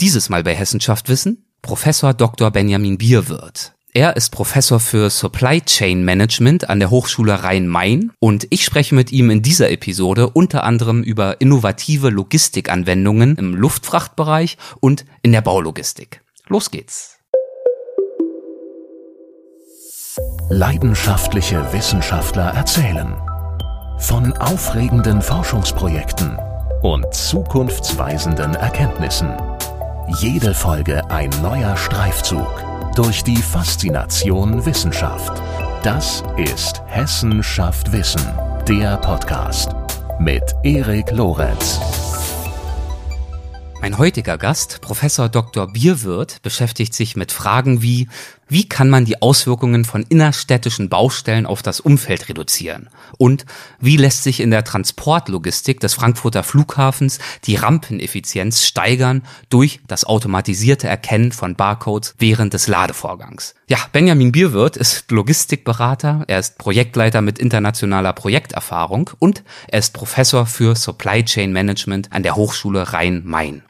Dieses Mal bei Hessenschaft Wissen Professor Dr. Benjamin Bierwirth. Er ist Professor für Supply Chain Management an der Hochschule Rhein-Main und ich spreche mit ihm in dieser Episode unter anderem über innovative Logistikanwendungen im Luftfrachtbereich und in der Baulogistik. Los geht's. Leidenschaftliche Wissenschaftler erzählen von aufregenden Forschungsprojekten und zukunftsweisenden Erkenntnissen. Jede Folge ein neuer Streifzug durch die Faszination Wissenschaft. Das ist Hessen schafft Wissen, der Podcast mit Erik Lorenz. Mein heutiger Gast, Professor Dr. Bierwirth, beschäftigt sich mit Fragen wie, wie kann man die Auswirkungen von innerstädtischen Baustellen auf das Umfeld reduzieren? Und wie lässt sich in der Transportlogistik des Frankfurter Flughafens die Rampeneffizienz steigern durch das automatisierte Erkennen von Barcodes während des Ladevorgangs? Ja, Benjamin Bierwirth ist Logistikberater, er ist Projektleiter mit internationaler Projekterfahrung und er ist Professor für Supply Chain Management an der Hochschule Rhein-Main.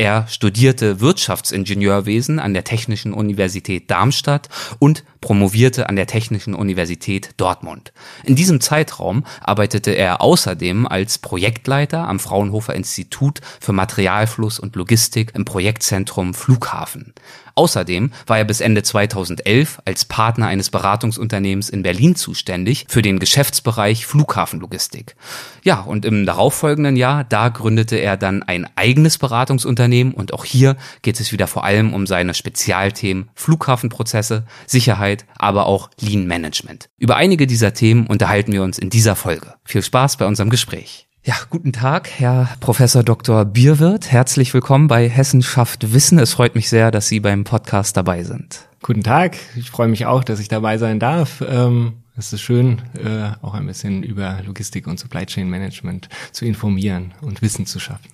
Er studierte Wirtschaftsingenieurwesen an der Technischen Universität Darmstadt und promovierte an der Technischen Universität Dortmund. In diesem Zeitraum arbeitete er außerdem als Projektleiter am Fraunhofer Institut für Materialfluss und Logistik im Projektzentrum Flughafen. Außerdem war er bis Ende 2011 als Partner eines Beratungsunternehmens in Berlin zuständig für den Geschäftsbereich Flughafenlogistik. Ja, und im darauffolgenden Jahr, da gründete er dann ein eigenes Beratungsunternehmen und auch hier geht es wieder vor allem um seine Spezialthemen Flughafenprozesse, Sicherheit, aber auch Lean Management. Über einige dieser Themen unterhalten wir uns in dieser Folge. Viel Spaß bei unserem Gespräch. Ja, guten Tag, Herr Professor Dr. Bierwirth. Herzlich willkommen bei Hessen schafft Wissen. Es freut mich sehr, dass Sie beim Podcast dabei sind. Guten Tag, ich freue mich auch, dass ich dabei sein darf. Ähm, es ist schön, äh, auch ein bisschen über Logistik und Supply Chain Management zu informieren und Wissen zu schaffen.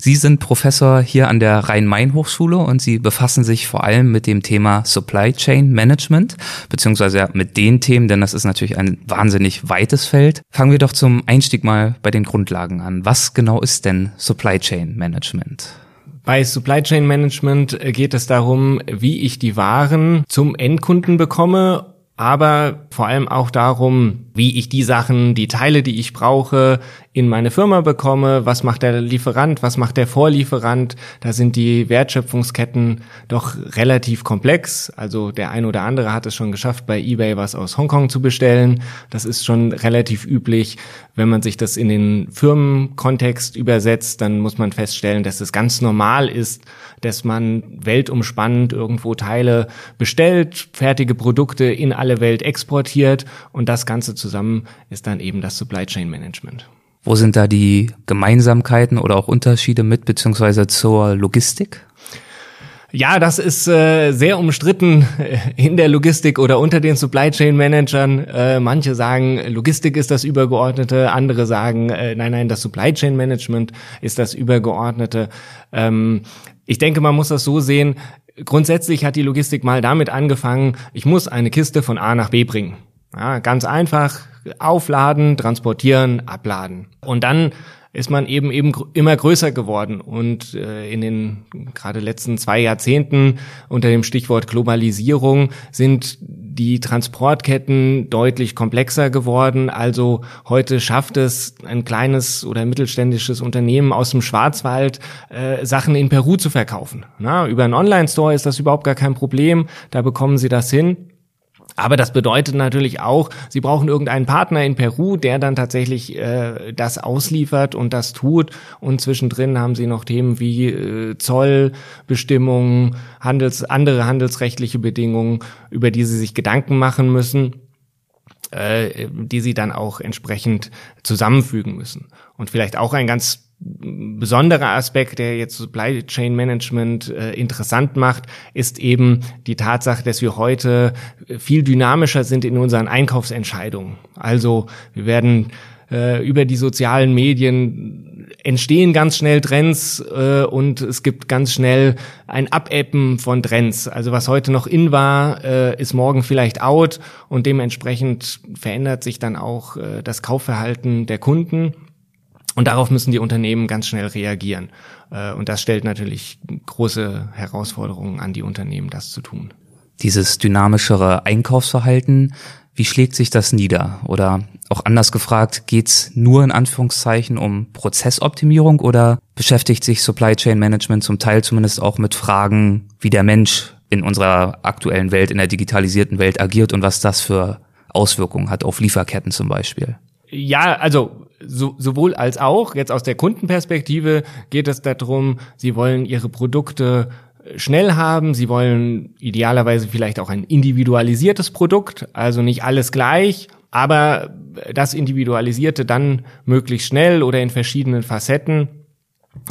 Sie sind Professor hier an der Rhein-Main-Hochschule und Sie befassen sich vor allem mit dem Thema Supply Chain Management, beziehungsweise mit den Themen, denn das ist natürlich ein wahnsinnig weites Feld. Fangen wir doch zum Einstieg mal bei den Grundlagen an. Was genau ist denn Supply Chain Management? Bei Supply Chain Management geht es darum, wie ich die Waren zum Endkunden bekomme aber vor allem auch darum, wie ich die Sachen, die Teile, die ich brauche, in meine Firma bekomme, was macht der Lieferant, was macht der Vorlieferant. Da sind die Wertschöpfungsketten doch relativ komplex. Also der ein oder andere hat es schon geschafft, bei eBay was aus Hongkong zu bestellen. Das ist schon relativ üblich. Wenn man sich das in den Firmenkontext übersetzt, dann muss man feststellen, dass es ganz normal ist, dass man weltumspannend irgendwo Teile bestellt, fertige Produkte in alle Welt exportiert und das Ganze zusammen ist dann eben das Supply Chain Management. Wo sind da die Gemeinsamkeiten oder auch Unterschiede mit beziehungsweise zur Logistik? Ja, das ist äh, sehr umstritten in der Logistik oder unter den Supply Chain Managern. Äh, manche sagen, Logistik ist das Übergeordnete, andere sagen, äh, nein, nein, das Supply Chain Management ist das Übergeordnete. Ähm, ich denke, man muss das so sehen. Grundsätzlich hat die Logistik mal damit angefangen, ich muss eine Kiste von A nach B bringen. Ja, ganz einfach, aufladen, transportieren, abladen. Und dann ist man eben eben immer größer geworden und äh, in den gerade letzten zwei Jahrzehnten unter dem Stichwort Globalisierung sind die Transportketten deutlich komplexer geworden. Also heute schafft es ein kleines oder mittelständisches Unternehmen aus dem Schwarzwald, äh, Sachen in Peru zu verkaufen. Na, über einen Online-Store ist das überhaupt gar kein Problem. Da bekommen sie das hin. Aber das bedeutet natürlich auch, sie brauchen irgendeinen Partner in Peru, der dann tatsächlich äh, das ausliefert und das tut. Und zwischendrin haben sie noch Themen wie äh, Zollbestimmungen, Handels, andere handelsrechtliche Bedingungen, über die sie sich Gedanken machen müssen äh, die sie dann auch entsprechend zusammenfügen müssen. Und vielleicht auch ein ganz besonderer Aspekt, der jetzt Supply Chain Management äh, interessant macht, ist eben die Tatsache, dass wir heute viel dynamischer sind in unseren Einkaufsentscheidungen. Also wir werden äh, über die sozialen Medien entstehen ganz schnell Trends äh, und es gibt ganz schnell ein Abebben von Trends. Also was heute noch in war, äh, ist morgen vielleicht out und dementsprechend verändert sich dann auch äh, das Kaufverhalten der Kunden. Und darauf müssen die Unternehmen ganz schnell reagieren. Äh, und das stellt natürlich große Herausforderungen an die Unternehmen, das zu tun. Dieses dynamischere Einkaufsverhalten, wie schlägt sich das nieder? Oder auch anders gefragt, geht's nur in Anführungszeichen um Prozessoptimierung oder beschäftigt sich Supply Chain Management zum Teil zumindest auch mit Fragen, wie der Mensch in unserer aktuellen Welt, in der digitalisierten Welt agiert und was das für Auswirkungen hat auf Lieferketten zum Beispiel? Ja, also so, sowohl als auch. Jetzt aus der Kundenperspektive geht es darum, sie wollen ihre Produkte schnell haben. Sie wollen idealerweise vielleicht auch ein individualisiertes Produkt, also nicht alles gleich, aber das Individualisierte dann möglichst schnell oder in verschiedenen Facetten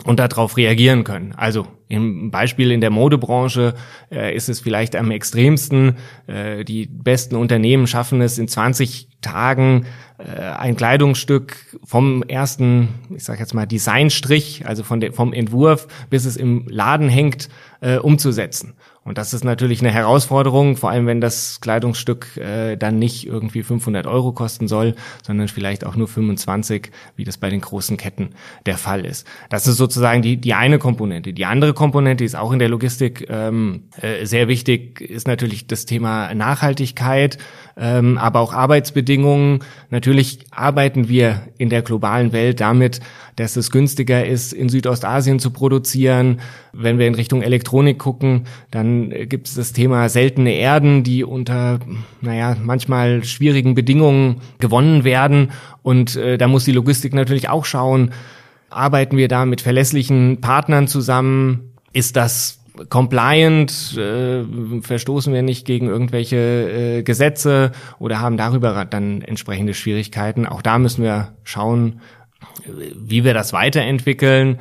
und darauf reagieren können. Also im Beispiel in der Modebranche äh, ist es vielleicht am extremsten. Äh, die besten Unternehmen schaffen es in 20 Tagen äh, ein Kleidungsstück vom ersten, ich sage jetzt mal Designstrich, also von der, vom Entwurf bis es im Laden hängt, äh, umzusetzen. Und das ist natürlich eine Herausforderung, vor allem wenn das Kleidungsstück äh, dann nicht irgendwie 500 Euro kosten soll, sondern vielleicht auch nur 25, wie das bei den großen Ketten der Fall ist. Das ist sozusagen die, die eine Komponente. Die andere Komponente ist auch in der Logistik ähm, äh, sehr wichtig, ist natürlich das Thema Nachhaltigkeit, ähm, aber auch Arbeitsbedingungen. Natürlich arbeiten wir in der globalen Welt damit, dass es günstiger ist, in Südostasien zu produzieren. Wenn wir in Richtung Elektronik gucken, dann gibt es das Thema seltene Erden, die unter, naja, manchmal schwierigen Bedingungen gewonnen werden. Und äh, da muss die Logistik natürlich auch schauen, arbeiten wir da mit verlässlichen Partnern zusammen? Ist das compliant, äh, verstoßen wir nicht gegen irgendwelche äh, Gesetze oder haben darüber dann entsprechende Schwierigkeiten. Auch da müssen wir schauen, wie wir das weiterentwickeln.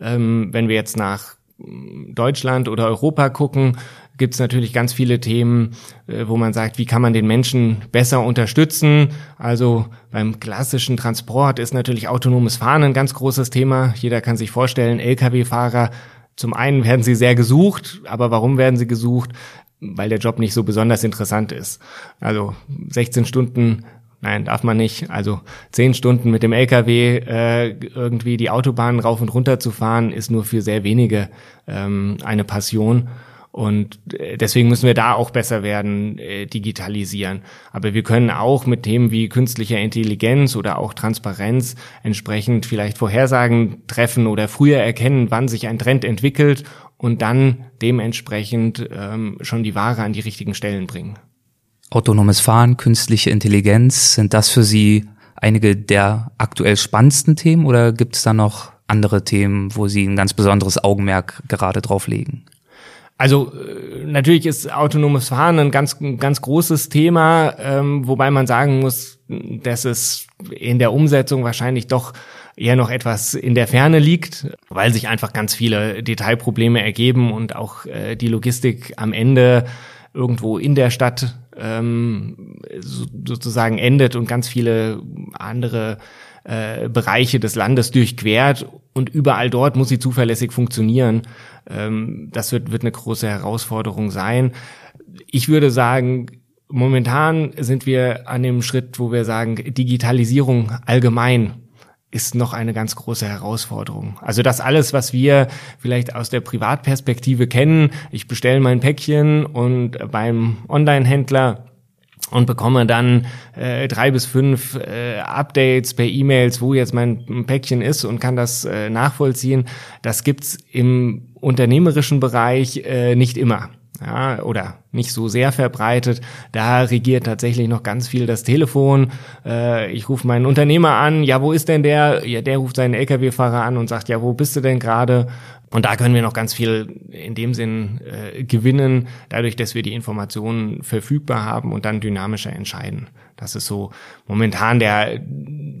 Ähm, wenn wir jetzt nach Deutschland oder Europa gucken, gibt es natürlich ganz viele Themen, äh, wo man sagt, wie kann man den Menschen besser unterstützen. Also beim klassischen Transport ist natürlich autonomes Fahren ein ganz großes Thema. Jeder kann sich vorstellen, Lkw-Fahrer, zum einen werden sie sehr gesucht, aber warum werden sie gesucht? Weil der Job nicht so besonders interessant ist. Also 16 Stunden Nein, darf man nicht. Also zehn Stunden mit dem LKW äh, irgendwie die Autobahn rauf und runter zu fahren, ist nur für sehr wenige ähm, eine Passion. Und äh, deswegen müssen wir da auch besser werden, äh, digitalisieren. Aber wir können auch mit Themen wie künstlicher Intelligenz oder auch Transparenz entsprechend vielleicht Vorhersagen treffen oder früher erkennen, wann sich ein Trend entwickelt und dann dementsprechend ähm, schon die Ware an die richtigen Stellen bringen. Autonomes Fahren, künstliche Intelligenz, sind das für Sie einige der aktuell spannendsten Themen oder gibt es da noch andere Themen, wo Sie ein ganz besonderes Augenmerk gerade drauf legen? Also äh, natürlich ist autonomes Fahren ein ganz ganz großes Thema, ähm, wobei man sagen muss, dass es in der Umsetzung wahrscheinlich doch eher noch etwas in der Ferne liegt, weil sich einfach ganz viele Detailprobleme ergeben und auch äh, die Logistik am Ende irgendwo in der Stadt ähm, so, sozusagen endet und ganz viele andere äh, Bereiche des Landes durchquert und überall dort muss sie zuverlässig funktionieren. Ähm, das wird, wird eine große Herausforderung sein. Ich würde sagen, momentan sind wir an dem Schritt, wo wir sagen, Digitalisierung allgemein ist noch eine ganz große Herausforderung. Also das alles, was wir vielleicht aus der Privatperspektive kennen, ich bestelle mein Päckchen und beim Online-Händler und bekomme dann äh, drei bis fünf äh, Updates per E-Mails, wo jetzt mein Päckchen ist und kann das äh, nachvollziehen. Das gibt's im unternehmerischen Bereich äh, nicht immer ja, oder nicht so sehr verbreitet. Da regiert tatsächlich noch ganz viel das Telefon. Äh, ich rufe meinen Unternehmer an, ja, wo ist denn der? Ja, der ruft seinen Lkw-Fahrer an und sagt, ja, wo bist du denn gerade? Und da können wir noch ganz viel in dem Sinn äh, gewinnen, dadurch, dass wir die Informationen verfügbar haben und dann dynamischer entscheiden. Das ist so momentan der,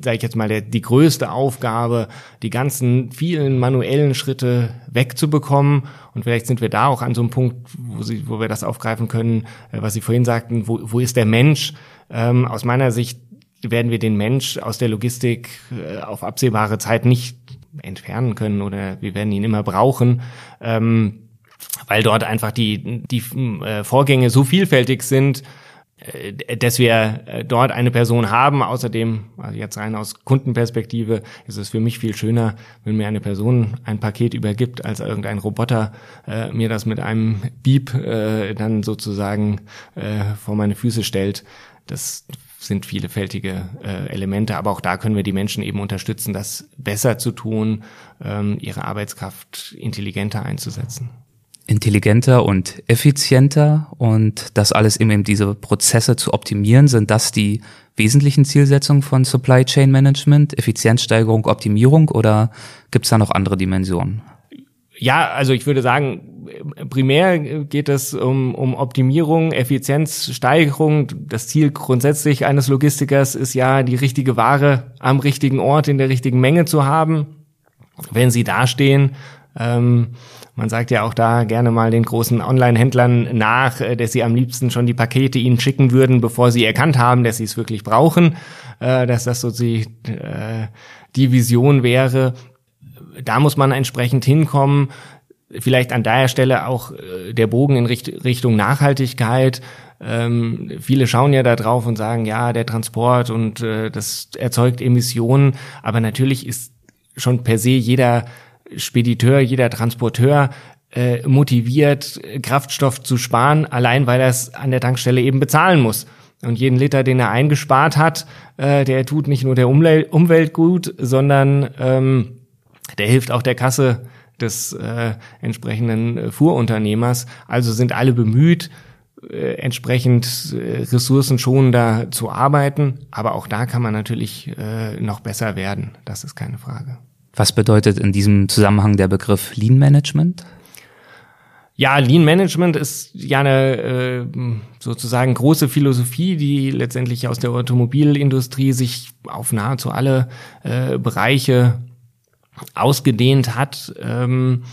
sage ich jetzt mal, der, die größte Aufgabe, die ganzen vielen manuellen Schritte wegzubekommen. Und vielleicht sind wir da auch an so einem Punkt, wo, sie, wo wir das aufgreifen können, äh, was Sie vorhin sagten, wo, wo ist der Mensch? Ähm, aus meiner Sicht werden wir den Mensch aus der Logistik äh, auf absehbare Zeit nicht entfernen können oder wir werden ihn immer brauchen. Ähm, weil dort einfach die, die äh, Vorgänge so vielfältig sind, dass wir äh, dort eine Person haben. Außerdem, also jetzt rein aus Kundenperspektive, ist es für mich viel schöner, wenn mir eine Person ein Paket übergibt, als irgendein Roboter äh, mir das mit einem Beep äh, dann sozusagen äh, vor meine Füße stellt. Das sind vielfältige äh, Elemente, aber auch da können wir die Menschen eben unterstützen, das besser zu tun, ähm, ihre Arbeitskraft intelligenter einzusetzen intelligenter und effizienter und das alles eben diese Prozesse zu optimieren, sind das die wesentlichen Zielsetzungen von Supply Chain Management, Effizienzsteigerung, Optimierung oder gibt es da noch andere Dimensionen? Ja, also ich würde sagen, primär geht es um, um Optimierung, Effizienzsteigerung. Das Ziel grundsätzlich eines Logistikers ist ja, die richtige Ware am richtigen Ort in der richtigen Menge zu haben. Wenn sie dastehen, ähm, man sagt ja auch da gerne mal den großen Online-Händlern nach, äh, dass sie am liebsten schon die Pakete ihnen schicken würden, bevor sie erkannt haben, dass sie es wirklich brauchen, äh, dass das so die, äh, die Vision wäre. Da muss man entsprechend hinkommen. Vielleicht an der Stelle auch der Bogen in Richtung Nachhaltigkeit. Ähm, viele schauen ja da drauf und sagen, ja, der Transport und das erzeugt Emissionen. Aber natürlich ist schon per se jeder Spediteur, jeder Transporteur äh, motiviert, Kraftstoff zu sparen, allein weil er es an der Tankstelle eben bezahlen muss. Und jeden Liter, den er eingespart hat, äh, der tut nicht nur der Umwel Umwelt gut, sondern ähm, der hilft auch der Kasse des äh, entsprechenden Fuhrunternehmers. Also sind alle bemüht, äh, entsprechend äh, ressourcenschonender zu arbeiten. Aber auch da kann man natürlich äh, noch besser werden. Das ist keine Frage. Was bedeutet in diesem Zusammenhang der Begriff Lean Management? Ja, Lean Management ist ja eine äh, sozusagen große Philosophie, die letztendlich aus der Automobilindustrie sich auf nahezu alle äh, Bereiche ausgedehnt hat. Ähm,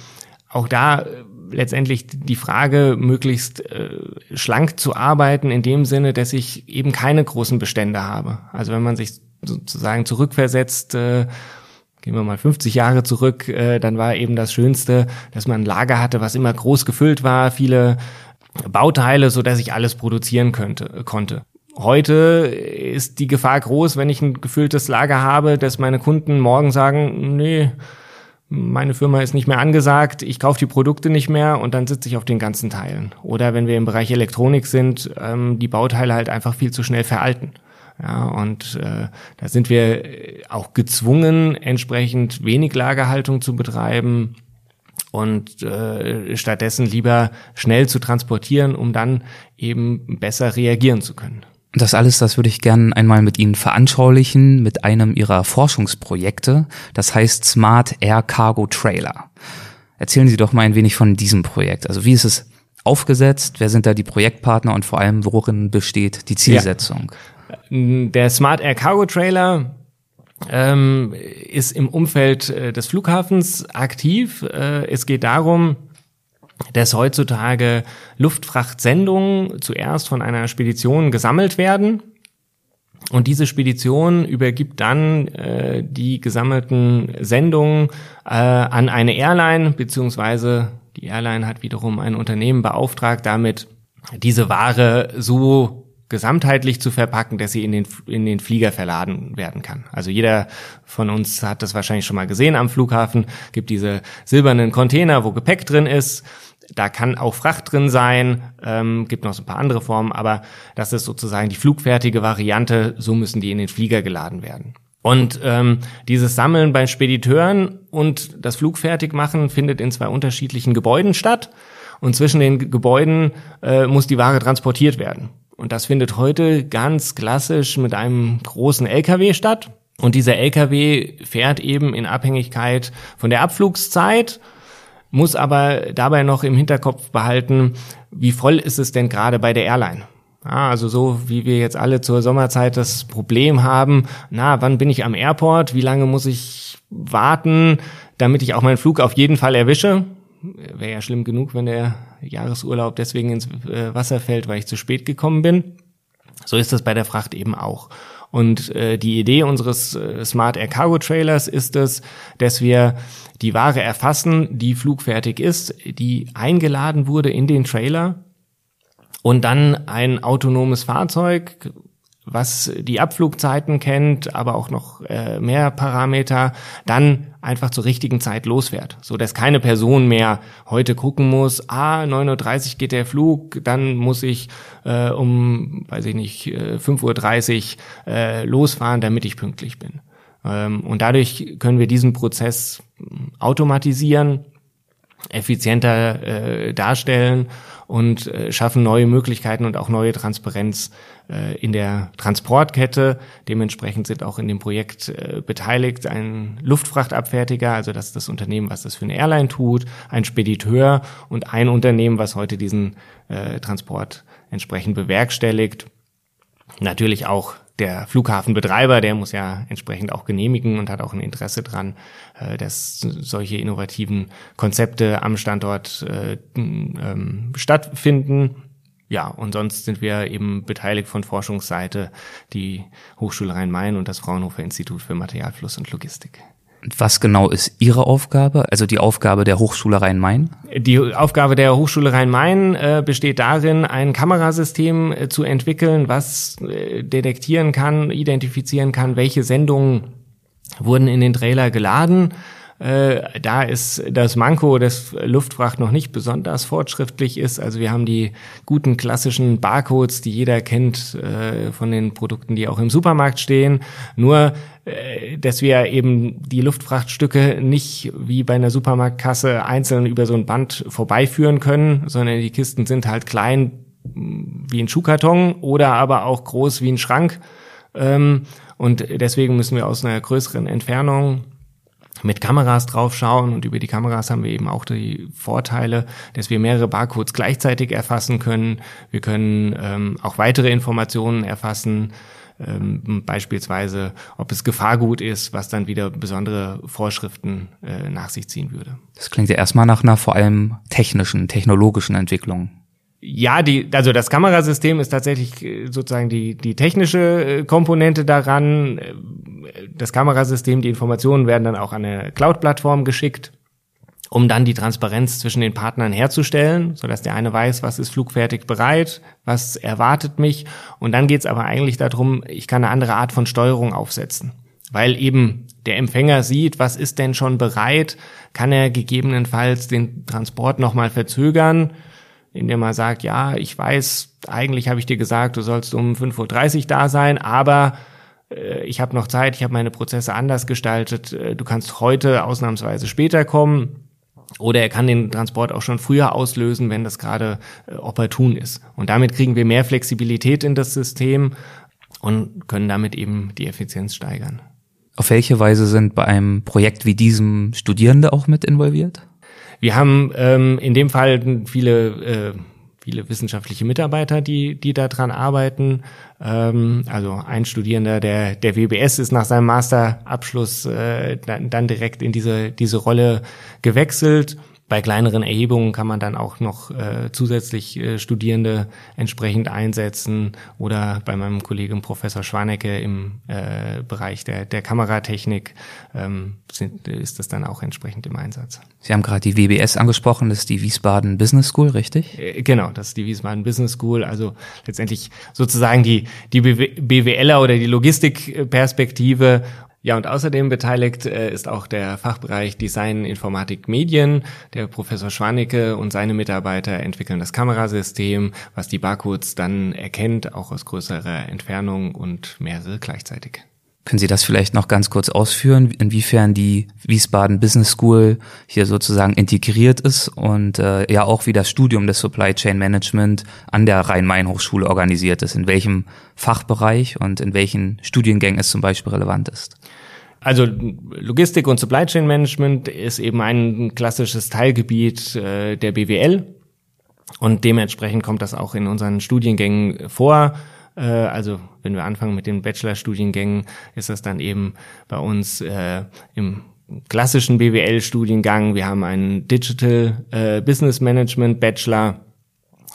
auch da äh, letztendlich die Frage, möglichst äh, schlank zu arbeiten, in dem Sinne, dass ich eben keine großen Bestände habe. Also wenn man sich sozusagen zurückversetzt, äh, gehen wir mal 50 Jahre zurück, äh, dann war eben das Schönste, dass man ein Lager hatte, was immer groß gefüllt war, viele Bauteile, so dass ich alles produzieren könnte, konnte. Heute ist die Gefahr groß, wenn ich ein gefülltes Lager habe, dass meine Kunden morgen sagen, nee, meine Firma ist nicht mehr angesagt, ich kaufe die Produkte nicht mehr und dann sitze ich auf den ganzen Teilen. Oder wenn wir im Bereich Elektronik sind, ähm, die Bauteile halt einfach viel zu schnell veralten. Ja, und äh, da sind wir auch gezwungen, entsprechend wenig Lagerhaltung zu betreiben und äh, stattdessen lieber schnell zu transportieren, um dann eben besser reagieren zu können. Das alles, das würde ich gerne einmal mit Ihnen veranschaulichen mit einem Ihrer Forschungsprojekte. Das heißt Smart Air Cargo Trailer. Erzählen Sie doch mal ein wenig von diesem Projekt. Also wie ist es aufgesetzt? Wer sind da die Projektpartner und vor allem worin besteht die Zielsetzung? Ja. Der Smart Air Cargo Trailer ähm, ist im Umfeld äh, des Flughafens aktiv. Äh, es geht darum, dass heutzutage Luftfrachtsendungen zuerst von einer Spedition gesammelt werden. Und diese Spedition übergibt dann äh, die gesammelten Sendungen äh, an eine Airline, beziehungsweise die Airline hat wiederum ein Unternehmen beauftragt, damit diese Ware so gesamtheitlich zu verpacken, dass sie in den, in den Flieger verladen werden kann. Also jeder von uns hat das wahrscheinlich schon mal gesehen am Flughafen, gibt diese silbernen Container, wo Gepäck drin ist. Da kann auch Fracht drin sein, ähm, gibt noch so ein paar andere Formen, aber das ist sozusagen die flugfertige Variante, so müssen die in den Flieger geladen werden. Und ähm, dieses Sammeln bei Spediteuren und das Flugfertigmachen findet in zwei unterschiedlichen Gebäuden statt. Und zwischen den Gebäuden äh, muss die Ware transportiert werden. Und das findet heute ganz klassisch mit einem großen LKW statt. Und dieser LKW fährt eben in Abhängigkeit von der Abflugszeit, muss aber dabei noch im Hinterkopf behalten, wie voll ist es denn gerade bei der Airline? Ja, also so wie wir jetzt alle zur Sommerzeit das Problem haben, na, wann bin ich am Airport? Wie lange muss ich warten, damit ich auch meinen Flug auf jeden Fall erwische? Wäre ja schlimm genug, wenn der Jahresurlaub deswegen ins äh, Wasser fällt, weil ich zu spät gekommen bin. So ist das bei der Fracht eben auch. Und äh, die Idee unseres äh, Smart Air Cargo Trailers ist es, dass wir die Ware erfassen, die flugfertig ist, die eingeladen wurde in den Trailer Und dann ein autonomes Fahrzeug, was die Abflugzeiten kennt, aber auch noch äh, mehr Parameter, dann einfach zur richtigen Zeit losfährt, so dass keine Person mehr heute gucken muss, ah, 9.30 Uhr geht der Flug, dann muss ich äh, um, weiß ich nicht, äh, 5.30 Uhr äh, losfahren, damit ich pünktlich bin. Ähm, und dadurch können wir diesen Prozess automatisieren, effizienter äh, darstellen und äh, schaffen neue Möglichkeiten und auch neue Transparenz äh, in der Transportkette. Dementsprechend sind auch in dem Projekt äh, beteiligt ein Luftfrachtabfertiger, also das ist das Unternehmen, was das für eine Airline tut, ein Spediteur und ein Unternehmen, was heute diesen äh, Transport entsprechend bewerkstelligt. Natürlich auch der Flughafenbetreiber, der muss ja entsprechend auch genehmigen und hat auch ein Interesse dran, äh, dass solche innovativen Konzepte am Standort äh, ähm, stattfinden. Ja, und sonst sind wir eben beteiligt von Forschungsseite die Hochschule Rhein-Main und das Fraunhofer Institut für Materialfluss und Logistik. Was genau ist Ihre Aufgabe, also die Aufgabe der Hochschule Rhein-Main? Die Aufgabe der Hochschule Rhein-Main äh, besteht darin, ein Kamerasystem äh, zu entwickeln, was äh, detektieren kann, identifizieren kann, welche Sendungen wurden in den Trailer geladen äh, da ist das Manko des Luftfracht noch nicht besonders fortschrittlich ist. Also wir haben die guten klassischen Barcodes, die jeder kennt äh, von den Produkten, die auch im Supermarkt stehen. Nur äh, dass wir eben die Luftfrachtstücke nicht wie bei einer Supermarktkasse einzeln über so ein Band vorbeiführen können, sondern die Kisten sind halt klein wie ein Schuhkarton oder aber auch groß wie ein Schrank. Ähm, und deswegen müssen wir aus einer größeren Entfernung mit Kameras draufschauen und über die Kameras haben wir eben auch die Vorteile, dass wir mehrere Barcodes gleichzeitig erfassen können. Wir können ähm, auch weitere Informationen erfassen, ähm, beispielsweise ob es Gefahrgut ist, was dann wieder besondere Vorschriften äh, nach sich ziehen würde. Das klingt ja erstmal nach einer vor allem technischen, technologischen Entwicklung. Ja, die, also das Kamerasystem ist tatsächlich äh, sozusagen die, die technische äh, Komponente daran. Äh, das Kamerasystem, die Informationen werden dann auch an eine Cloud-Plattform geschickt, um dann die Transparenz zwischen den Partnern herzustellen, sodass der eine weiß, was ist flugfertig bereit, was erwartet mich. Und dann geht's aber eigentlich darum, ich kann eine andere Art von Steuerung aufsetzen. Weil eben der Empfänger sieht, was ist denn schon bereit, kann er gegebenenfalls den Transport nochmal verzögern indem er sagt, ja, ich weiß, eigentlich habe ich dir gesagt, du sollst um 5.30 Uhr da sein, aber äh, ich habe noch Zeit, ich habe meine Prozesse anders gestaltet, äh, du kannst heute ausnahmsweise später kommen. Oder er kann den Transport auch schon früher auslösen, wenn das gerade äh, opportun ist. Und damit kriegen wir mehr Flexibilität in das System und können damit eben die Effizienz steigern. Auf welche Weise sind bei einem Projekt wie diesem Studierende auch mit involviert? Wir haben ähm, in dem Fall viele äh, viele wissenschaftliche Mitarbeiter, die die daran arbeiten. Ähm, also ein Studierender der der WBS ist nach seinem Masterabschluss äh, dann, dann direkt in diese diese Rolle gewechselt. Bei kleineren Erhebungen kann man dann auch noch äh, zusätzlich äh, Studierende entsprechend einsetzen oder bei meinem Kollegen Professor Schwanecke im äh, Bereich der, der Kameratechnik ähm, sind, ist das dann auch entsprechend im Einsatz. Sie haben gerade die WBS angesprochen, das ist die Wiesbaden Business School, richtig? Äh, genau, das ist die Wiesbaden Business School, also letztendlich sozusagen die, die BWLer oder die Logistikperspektive ja, und außerdem beteiligt äh, ist auch der Fachbereich Design, Informatik, Medien. Der Professor Schwanicke und seine Mitarbeiter entwickeln das Kamerasystem, was die Barcodes dann erkennt, auch aus größerer Entfernung und mehrere gleichzeitig. Können Sie das vielleicht noch ganz kurz ausführen, inwiefern die Wiesbaden Business School hier sozusagen integriert ist und äh, ja auch wie das Studium des Supply Chain Management an der Rhein-Main-Hochschule organisiert ist, in welchem Fachbereich und in welchen Studiengängen es zum Beispiel relevant ist? Also Logistik und Supply Chain Management ist eben ein klassisches Teilgebiet äh, der BWL und dementsprechend kommt das auch in unseren Studiengängen vor. Äh, also wenn wir anfangen mit den Bachelorstudiengängen, ist das dann eben bei uns äh, im klassischen BWL-Studiengang. Wir haben einen Digital äh, Business Management Bachelor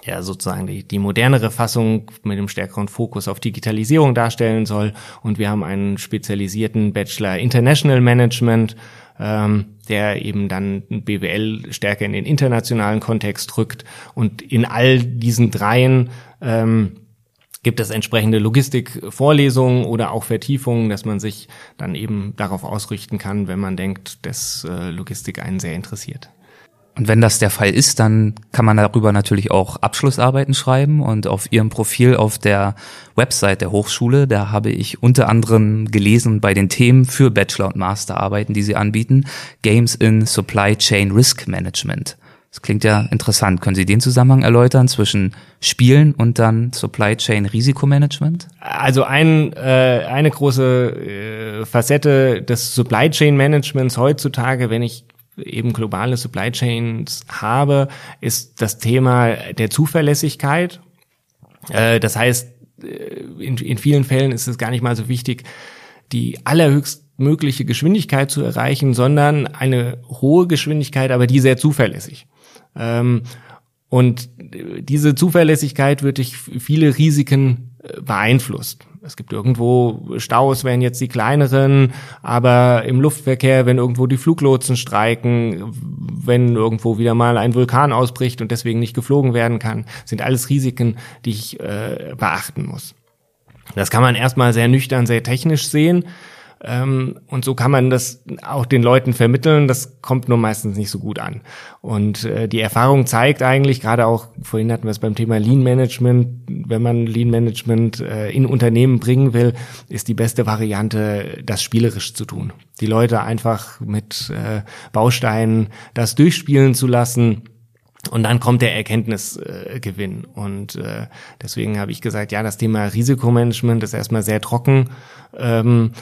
ja sozusagen die, die modernere Fassung mit dem stärkeren Fokus auf Digitalisierung darstellen soll. Und wir haben einen spezialisierten Bachelor International Management, ähm, der eben dann BWL stärker in den internationalen Kontext rückt. Und in all diesen dreien ähm, gibt es entsprechende Logistikvorlesungen oder auch Vertiefungen, dass man sich dann eben darauf ausrichten kann, wenn man denkt, dass äh, Logistik einen sehr interessiert. Und wenn das der Fall ist, dann kann man darüber natürlich auch Abschlussarbeiten schreiben. Und auf Ihrem Profil auf der Website der Hochschule, da habe ich unter anderem gelesen bei den Themen für Bachelor- und Masterarbeiten, die Sie anbieten, Games in Supply Chain Risk Management. Das klingt ja interessant. Können Sie den Zusammenhang erläutern zwischen Spielen und dann Supply Chain Risikomanagement? Also ein, äh, eine große äh, Facette des Supply Chain Managements heutzutage, wenn ich eben globale Supply Chains habe, ist das Thema der Zuverlässigkeit. Äh, das heißt, äh, in, in vielen Fällen ist es gar nicht mal so wichtig, die allerhöchstmögliche Geschwindigkeit zu erreichen, sondern eine hohe Geschwindigkeit, aber die sehr zuverlässig. Ähm, und diese Zuverlässigkeit wird durch viele Risiken äh, beeinflusst. Es gibt irgendwo Staus, wären jetzt die kleineren, aber im Luftverkehr, wenn irgendwo die Fluglotsen streiken, wenn irgendwo wieder mal ein Vulkan ausbricht und deswegen nicht geflogen werden kann, sind alles Risiken, die ich äh, beachten muss. Das kann man erstmal sehr nüchtern, sehr technisch sehen. Ähm, und so kann man das auch den Leuten vermitteln. Das kommt nur meistens nicht so gut an. Und äh, die Erfahrung zeigt eigentlich, gerade auch, vorhin hatten wir es beim Thema Lean Management, wenn man Lean Management äh, in Unternehmen bringen will, ist die beste Variante, das spielerisch zu tun. Die Leute einfach mit äh, Bausteinen das durchspielen zu lassen. Und dann kommt der Erkenntnisgewinn. Äh, und äh, deswegen habe ich gesagt, ja, das Thema Risikomanagement ist erstmal sehr trocken. Ähm,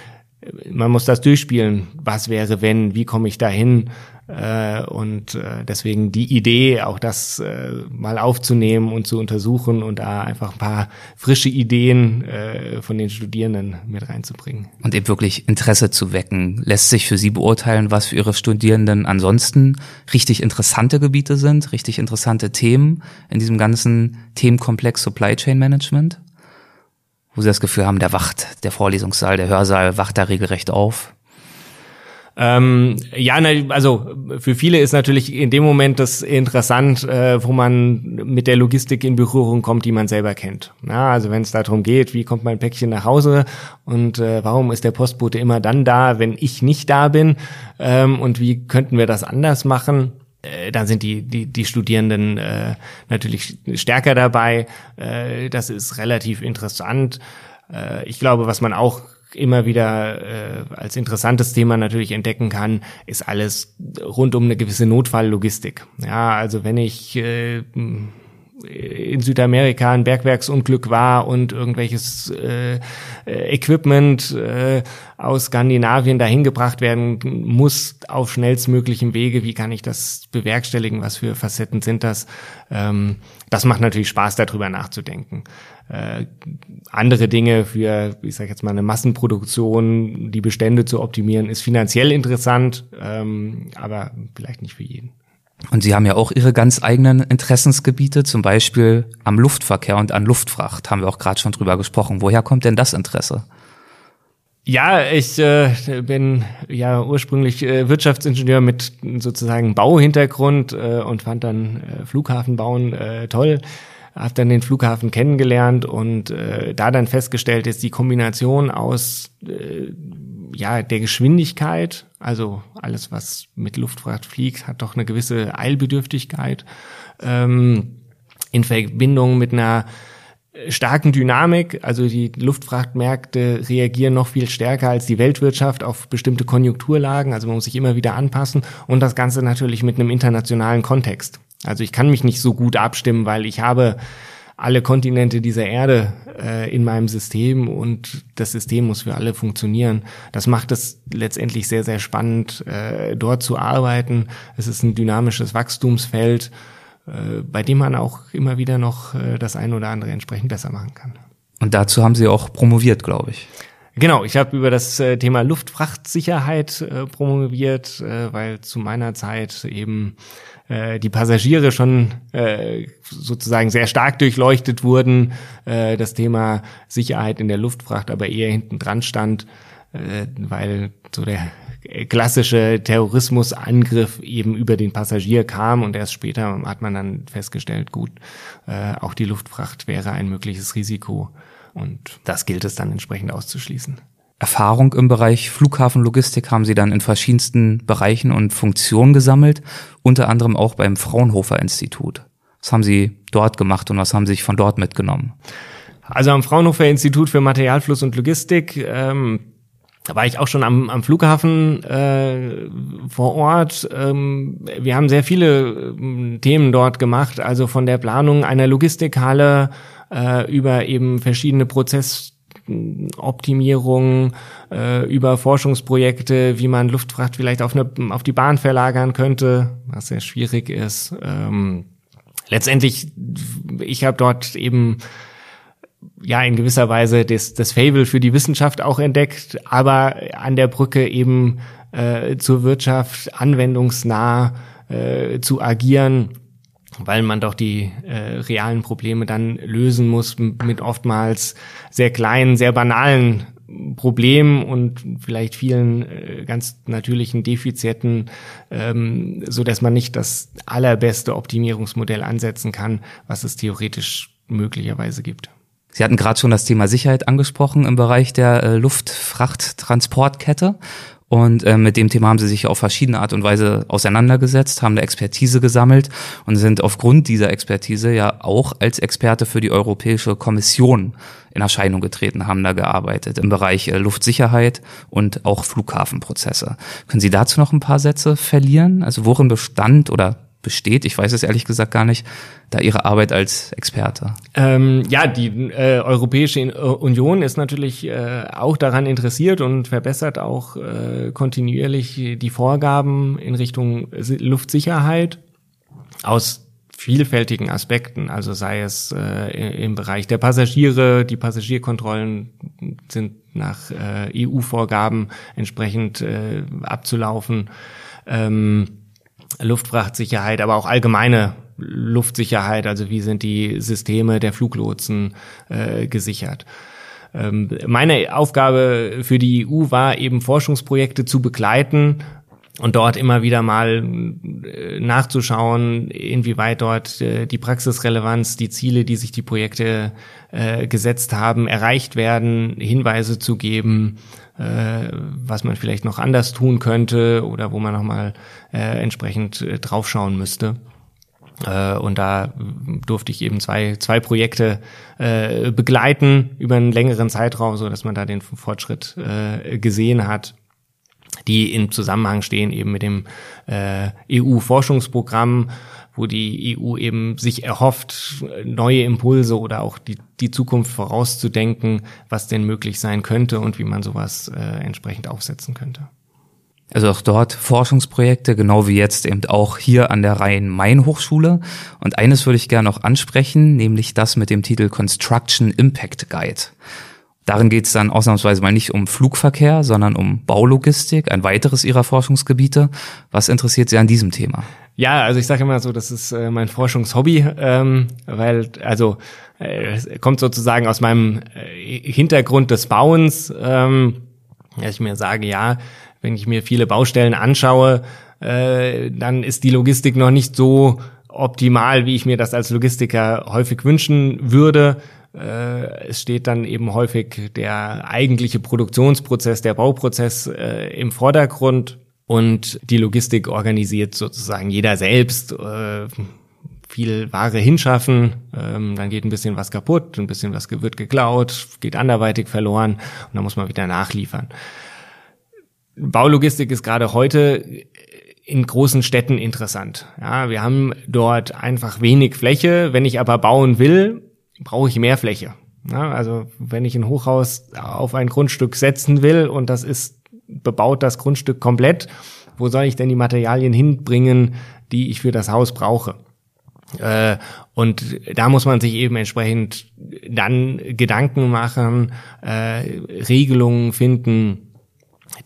man muss das durchspielen. Was wäre, wenn? Wie komme ich dahin? Äh, und äh, deswegen die Idee, auch das äh, mal aufzunehmen und zu untersuchen und da einfach ein paar frische Ideen äh, von den Studierenden mit reinzubringen. Und eben wirklich Interesse zu wecken. Lässt sich für Sie beurteilen, was für Ihre Studierenden ansonsten richtig interessante Gebiete sind, richtig interessante Themen in diesem ganzen Themenkomplex Supply Chain Management? Wo sie das Gefühl haben, der wacht, der Vorlesungssaal, der Hörsaal wacht da regelrecht auf? Ähm, ja, also für viele ist natürlich in dem Moment das interessant, äh, wo man mit der Logistik in Berührung kommt, die man selber kennt. Ja, also wenn es darum geht, wie kommt mein Päckchen nach Hause und äh, warum ist der Postbote immer dann da, wenn ich nicht da bin ähm, und wie könnten wir das anders machen? Äh, dann sind die, die, die Studierenden äh, natürlich stärker dabei. Äh, das ist relativ interessant. Äh, ich glaube, was man auch immer wieder äh, als interessantes Thema natürlich entdecken kann, ist alles rund um eine gewisse Notfalllogistik. Ja, also wenn ich äh, in Südamerika ein Bergwerksunglück war und irgendwelches äh, Equipment äh, aus Skandinavien dahin gebracht werden muss auf schnellstmöglichem Wege. Wie kann ich das bewerkstelligen? Was für Facetten sind das? Ähm, das macht natürlich Spaß, darüber nachzudenken. Äh, andere Dinge für, ich sage jetzt mal, eine Massenproduktion, die Bestände zu optimieren, ist finanziell interessant, ähm, aber vielleicht nicht für jeden. Und Sie haben ja auch Ihre ganz eigenen Interessensgebiete, zum Beispiel am Luftverkehr und an Luftfracht, haben wir auch gerade schon drüber gesprochen. Woher kommt denn das Interesse? Ja, ich äh, bin ja ursprünglich äh, Wirtschaftsingenieur mit sozusagen Bauhintergrund äh, und fand dann äh, Flughafen bauen äh, toll. Hab dann den Flughafen kennengelernt und äh, da dann festgestellt, ist die Kombination aus äh, ja, der Geschwindigkeit, also alles, was mit Luftfracht fliegt, hat doch eine gewisse Eilbedürftigkeit ähm, in Verbindung mit einer starken Dynamik. Also die Luftfrachtmärkte reagieren noch viel stärker als die Weltwirtschaft auf bestimmte Konjunkturlagen. Also man muss sich immer wieder anpassen und das Ganze natürlich mit einem internationalen Kontext. Also ich kann mich nicht so gut abstimmen, weil ich habe alle Kontinente dieser Erde äh, in meinem System und das System muss für alle funktionieren. Das macht es letztendlich sehr, sehr spannend, äh, dort zu arbeiten. Es ist ein dynamisches Wachstumsfeld, äh, bei dem man auch immer wieder noch äh, das eine oder andere entsprechend besser machen kann. Und dazu haben Sie auch promoviert, glaube ich. Genau, ich habe über das äh, Thema Luftfrachtsicherheit äh, promoviert, äh, weil zu meiner Zeit eben äh, die Passagiere schon äh, sozusagen sehr stark durchleuchtet wurden, äh, das Thema Sicherheit in der Luftfracht aber eher hinten dran stand, äh, weil so der klassische Terrorismusangriff eben über den Passagier kam und erst später hat man dann festgestellt, gut, äh, auch die Luftfracht wäre ein mögliches Risiko und das gilt es dann entsprechend auszuschließen. Erfahrung im Bereich Flughafenlogistik haben Sie dann in verschiedensten Bereichen und Funktionen gesammelt, unter anderem auch beim Fraunhofer Institut. Was haben Sie dort gemacht und was haben Sie sich von dort mitgenommen? Also am Fraunhofer Institut für Materialfluss und Logistik ähm, war ich auch schon am, am Flughafen äh, vor Ort. Ähm, wir haben sehr viele äh, Themen dort gemacht, also von der Planung einer Logistikhalle äh, über eben verschiedene Prozess Optimierung, äh, über Forschungsprojekte, wie man Luftfracht vielleicht auf, eine, auf die Bahn verlagern könnte, was sehr schwierig ist. Ähm, letztendlich, ich habe dort eben ja in gewisser Weise das, das Fable für die Wissenschaft auch entdeckt, aber an der Brücke eben äh, zur Wirtschaft anwendungsnah äh, zu agieren weil man doch die äh, realen Probleme dann lösen muss mit oftmals sehr kleinen, sehr banalen Problemen und vielleicht vielen äh, ganz natürlichen Defiziten, ähm, so dass man nicht das allerbeste Optimierungsmodell ansetzen kann, was es theoretisch möglicherweise gibt. Sie hatten gerade schon das Thema Sicherheit angesprochen im Bereich der äh, Luftfrachttransportkette. Und äh, mit dem Thema haben sie sich auf verschiedene Art und Weise auseinandergesetzt, haben da Expertise gesammelt und sind aufgrund dieser Expertise ja auch als Experte für die Europäische Kommission in Erscheinung getreten, haben da gearbeitet im Bereich äh, Luftsicherheit und auch Flughafenprozesse. Können Sie dazu noch ein paar Sätze verlieren? Also worin bestand oder besteht, ich weiß es ehrlich gesagt gar nicht, da Ihre Arbeit als Experte? Ähm, ja, die äh, Europäische Union ist natürlich äh, auch daran interessiert und verbessert auch äh, kontinuierlich die Vorgaben in Richtung Luftsicherheit aus vielfältigen Aspekten, also sei es äh, im Bereich der Passagiere, die Passagierkontrollen sind nach äh, EU-Vorgaben entsprechend äh, abzulaufen. Ähm, Luftfrachtsicherheit, aber auch allgemeine Luftsicherheit, also wie sind die Systeme der Fluglotsen äh, gesichert. Ähm, meine Aufgabe für die EU war eben Forschungsprojekte zu begleiten und dort immer wieder mal äh, nachzuschauen, inwieweit dort äh, die Praxisrelevanz, die Ziele, die sich die Projekte äh, gesetzt haben, erreicht werden, Hinweise zu geben, was man vielleicht noch anders tun könnte oder wo man nochmal entsprechend draufschauen müsste. Und da durfte ich eben zwei, zwei Projekte begleiten über einen längeren Zeitraum, so dass man da den Fortschritt gesehen hat die in Zusammenhang stehen eben mit dem äh, EU-Forschungsprogramm, wo die EU eben sich erhofft, neue Impulse oder auch die, die Zukunft vorauszudenken, was denn möglich sein könnte und wie man sowas äh, entsprechend aufsetzen könnte. Also auch dort Forschungsprojekte, genau wie jetzt eben auch hier an der Rhein-Main-Hochschule. Und eines würde ich gerne noch ansprechen, nämlich das mit dem Titel Construction Impact Guide. Darin geht es dann ausnahmsweise mal nicht um Flugverkehr, sondern um Baulogistik, ein weiteres ihrer Forschungsgebiete. Was interessiert Sie an diesem Thema? Ja, also ich sage immer so, das ist äh, mein Forschungshobby, ähm, weil also äh, kommt sozusagen aus meinem äh, Hintergrund des Bauens, ähm, dass ich mir sage, ja, wenn ich mir viele Baustellen anschaue, äh, dann ist die Logistik noch nicht so optimal, wie ich mir das als Logistiker häufig wünschen würde. Äh, es steht dann eben häufig der eigentliche Produktionsprozess, der Bauprozess äh, im Vordergrund und die Logistik organisiert sozusagen jeder selbst. Äh, viel Ware hinschaffen, ähm, dann geht ein bisschen was kaputt, ein bisschen was wird geklaut, geht anderweitig verloren und dann muss man wieder nachliefern. Baulogistik ist gerade heute in großen Städten interessant. Ja, wir haben dort einfach wenig Fläche. Wenn ich aber bauen will, brauche ich mehr Fläche. Ja, also wenn ich ein Hochhaus auf ein Grundstück setzen will und das ist bebaut das Grundstück komplett, wo soll ich denn die Materialien hinbringen, die ich für das Haus brauche? Äh, und da muss man sich eben entsprechend dann Gedanken machen, äh, Regelungen finden,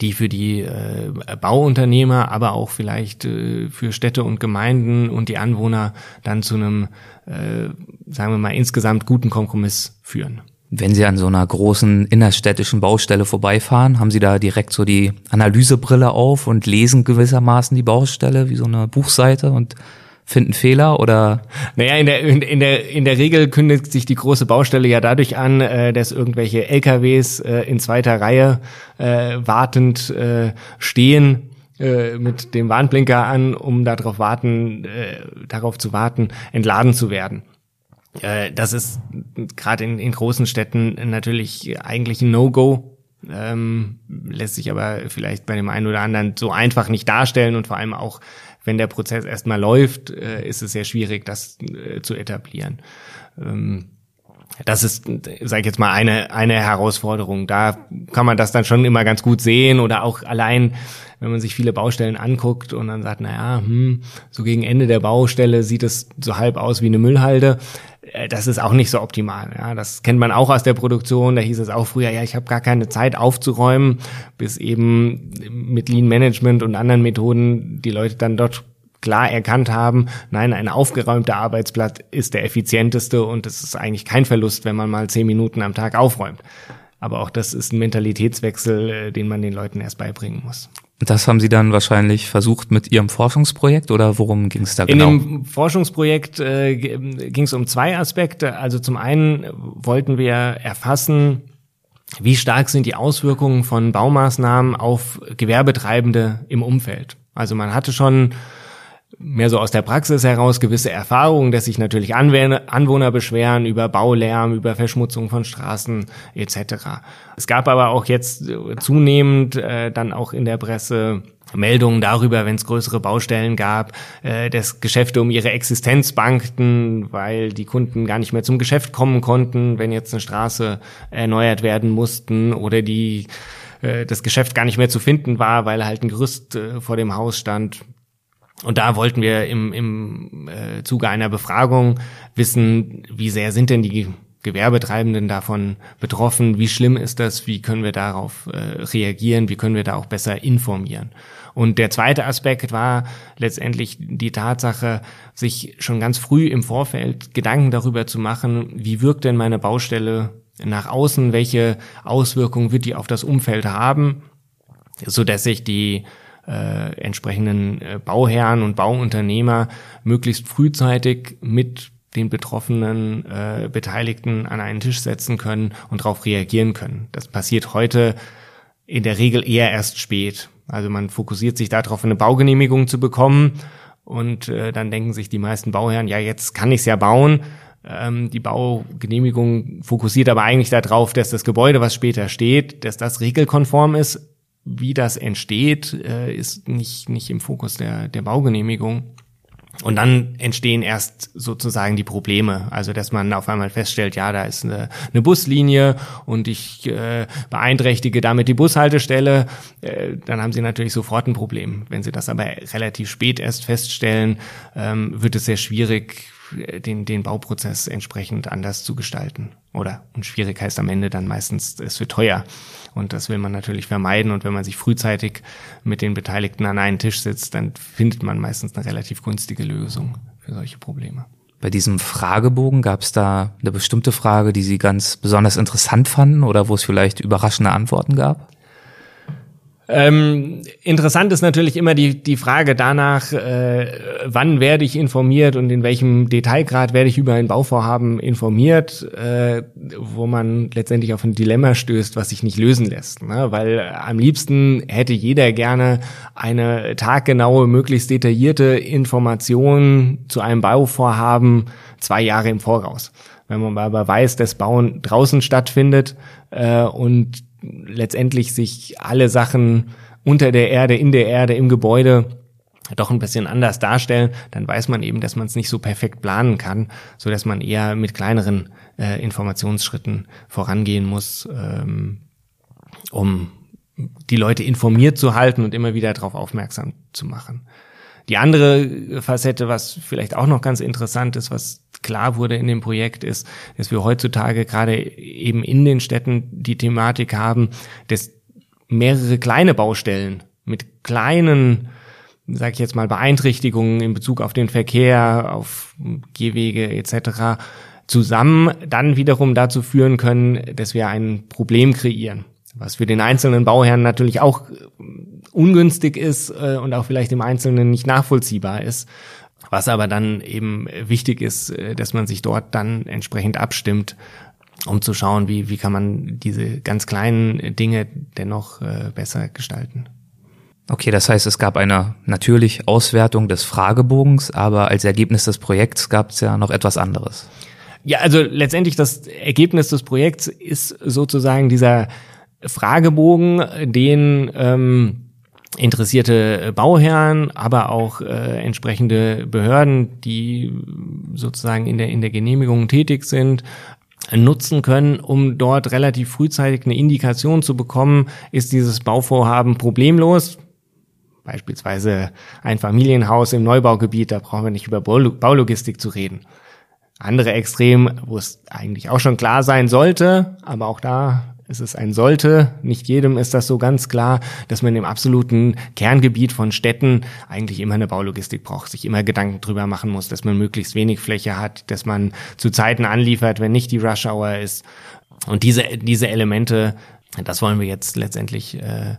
die für die äh, Bauunternehmer, aber auch vielleicht äh, für Städte und Gemeinden und die Anwohner dann zu einem, äh, sagen wir mal, insgesamt guten Kompromiss führen. Wenn Sie an so einer großen innerstädtischen Baustelle vorbeifahren, haben Sie da direkt so die Analysebrille auf und lesen gewissermaßen die Baustelle wie so eine Buchseite und finden Fehler oder? Naja, in der, in, in, der, in der Regel kündigt sich die große Baustelle ja dadurch an, äh, dass irgendwelche LKWs äh, in zweiter Reihe äh, wartend äh, stehen äh, mit dem Warnblinker an, um darauf warten, äh, darauf zu warten, entladen zu werden. Äh, das ist gerade in, in großen Städten natürlich eigentlich ein No-Go. Ähm, lässt sich aber vielleicht bei dem einen oder anderen so einfach nicht darstellen und vor allem auch wenn der Prozess erstmal läuft, äh, ist es sehr schwierig, das äh, zu etablieren. Ähm, das ist, sage ich jetzt mal, eine, eine Herausforderung. Da kann man das dann schon immer ganz gut sehen oder auch allein, wenn man sich viele Baustellen anguckt und dann sagt, naja, hm, so gegen Ende der Baustelle sieht es so halb aus wie eine Müllhalde. Äh, das ist auch nicht so optimal. Ja, das kennt man auch aus der Produktion. Da hieß es auch früher, ja, ich habe gar keine Zeit aufzuräumen, bis eben mit Lean Management und anderen Methoden die Leute dann dort klar erkannt haben, nein, ein aufgeräumter Arbeitsplatz ist der effizienteste und es ist eigentlich kein Verlust, wenn man mal zehn Minuten am Tag aufräumt. Aber auch das ist ein Mentalitätswechsel, äh, den man den Leuten erst beibringen muss. Das haben Sie dann wahrscheinlich versucht mit Ihrem Forschungsprojekt oder worum ging es da genau? In dem Forschungsprojekt äh, ging es um zwei Aspekte. Also zum einen wollten wir erfassen, wie stark sind die Auswirkungen von Baumaßnahmen auf Gewerbetreibende im Umfeld. Also man hatte schon mehr so aus der Praxis heraus gewisse Erfahrungen, dass sich natürlich Anwohner beschweren über Baulärm, über Verschmutzung von Straßen etc. Es gab aber auch jetzt zunehmend äh, dann auch in der Presse Meldungen darüber, wenn es größere Baustellen gab, äh, dass Geschäfte um ihre Existenz bankten, weil die Kunden gar nicht mehr zum Geschäft kommen konnten, wenn jetzt eine Straße erneuert werden mussten oder die äh, das Geschäft gar nicht mehr zu finden war, weil halt ein Gerüst äh, vor dem Haus stand. Und da wollten wir im, im äh, Zuge einer Befragung wissen, wie sehr sind denn die Gewerbetreibenden davon betroffen, wie schlimm ist das, wie können wir darauf äh, reagieren, wie können wir da auch besser informieren. Und der zweite Aspekt war letztendlich die Tatsache, sich schon ganz früh im Vorfeld Gedanken darüber zu machen, wie wirkt denn meine Baustelle nach außen, welche Auswirkungen wird die auf das Umfeld haben, so dass sich die äh, entsprechenden äh, Bauherren und Bauunternehmer möglichst frühzeitig mit den betroffenen äh, Beteiligten an einen Tisch setzen können und darauf reagieren können. Das passiert heute in der Regel eher erst spät. Also man fokussiert sich darauf, eine Baugenehmigung zu bekommen und äh, dann denken sich die meisten Bauherren, ja, jetzt kann ich es ja bauen. Ähm, die Baugenehmigung fokussiert aber eigentlich darauf, dass das Gebäude, was später steht, dass das regelkonform ist wie das entsteht, äh, ist nicht, nicht im Fokus der, der Baugenehmigung. Und dann entstehen erst sozusagen die Probleme. Also, dass man auf einmal feststellt, ja, da ist eine, eine Buslinie und ich äh, beeinträchtige damit die Bushaltestelle, äh, dann haben sie natürlich sofort ein Problem. Wenn sie das aber relativ spät erst feststellen, ähm, wird es sehr schwierig, den, den Bauprozess entsprechend anders zu gestalten. Oder, und schwierig heißt am Ende dann meistens, es wird teuer. Und das will man natürlich vermeiden. Und wenn man sich frühzeitig mit den Beteiligten an einen Tisch sitzt, dann findet man meistens eine relativ günstige Lösung für solche Probleme. Bei diesem Fragebogen gab es da eine bestimmte Frage, die Sie ganz besonders interessant fanden oder wo es vielleicht überraschende Antworten gab? Ähm, interessant ist natürlich immer die, die Frage danach, äh, wann werde ich informiert und in welchem Detailgrad werde ich über ein Bauvorhaben informiert, äh, wo man letztendlich auf ein Dilemma stößt, was sich nicht lösen lässt. Ne? Weil am liebsten hätte jeder gerne eine taggenaue, möglichst detaillierte Information zu einem Bauvorhaben zwei Jahre im Voraus. Wenn man aber weiß, dass Bauen draußen stattfindet äh, und letztendlich sich alle Sachen unter der Erde, in der Erde, im Gebäude doch ein bisschen anders darstellen, dann weiß man eben, dass man es nicht so perfekt planen kann, so dass man eher mit kleineren äh, Informationsschritten vorangehen muss, ähm, um die Leute informiert zu halten und immer wieder darauf aufmerksam zu machen. Die andere Facette, was vielleicht auch noch ganz interessant ist, was klar wurde in dem Projekt, ist, dass wir heutzutage gerade eben in den Städten die Thematik haben, dass mehrere kleine Baustellen mit kleinen, sag ich jetzt mal, Beeinträchtigungen in Bezug auf den Verkehr, auf Gehwege etc. zusammen dann wiederum dazu führen können, dass wir ein Problem kreieren. Was für den einzelnen Bauherrn natürlich auch ungünstig ist äh, und auch vielleicht im Einzelnen nicht nachvollziehbar ist. Was aber dann eben wichtig ist, äh, dass man sich dort dann entsprechend abstimmt, um zu schauen, wie, wie kann man diese ganz kleinen Dinge dennoch äh, besser gestalten. Okay, das heißt, es gab eine natürlich Auswertung des Fragebogens, aber als Ergebnis des Projekts gab es ja noch etwas anderes. Ja, also letztendlich das Ergebnis des Projekts ist sozusagen dieser Fragebogen, den ähm, interessierte Bauherren, aber auch äh, entsprechende Behörden, die sozusagen in der in der Genehmigung tätig sind, nutzen können, um dort relativ frühzeitig eine Indikation zu bekommen, ist dieses Bauvorhaben problemlos, Beispielsweise ein Familienhaus im Neubaugebiet, da brauchen wir nicht über Baulogistik zu reden. Andere Extrem, wo es eigentlich auch schon klar sein sollte, aber auch da ist es ein sollte. Nicht jedem ist das so ganz klar, dass man im absoluten Kerngebiet von Städten eigentlich immer eine Baulogistik braucht, sich immer Gedanken drüber machen muss, dass man möglichst wenig Fläche hat, dass man zu Zeiten anliefert, wenn nicht die Rush Hour ist. Und diese, diese Elemente, das wollen wir jetzt letztendlich äh,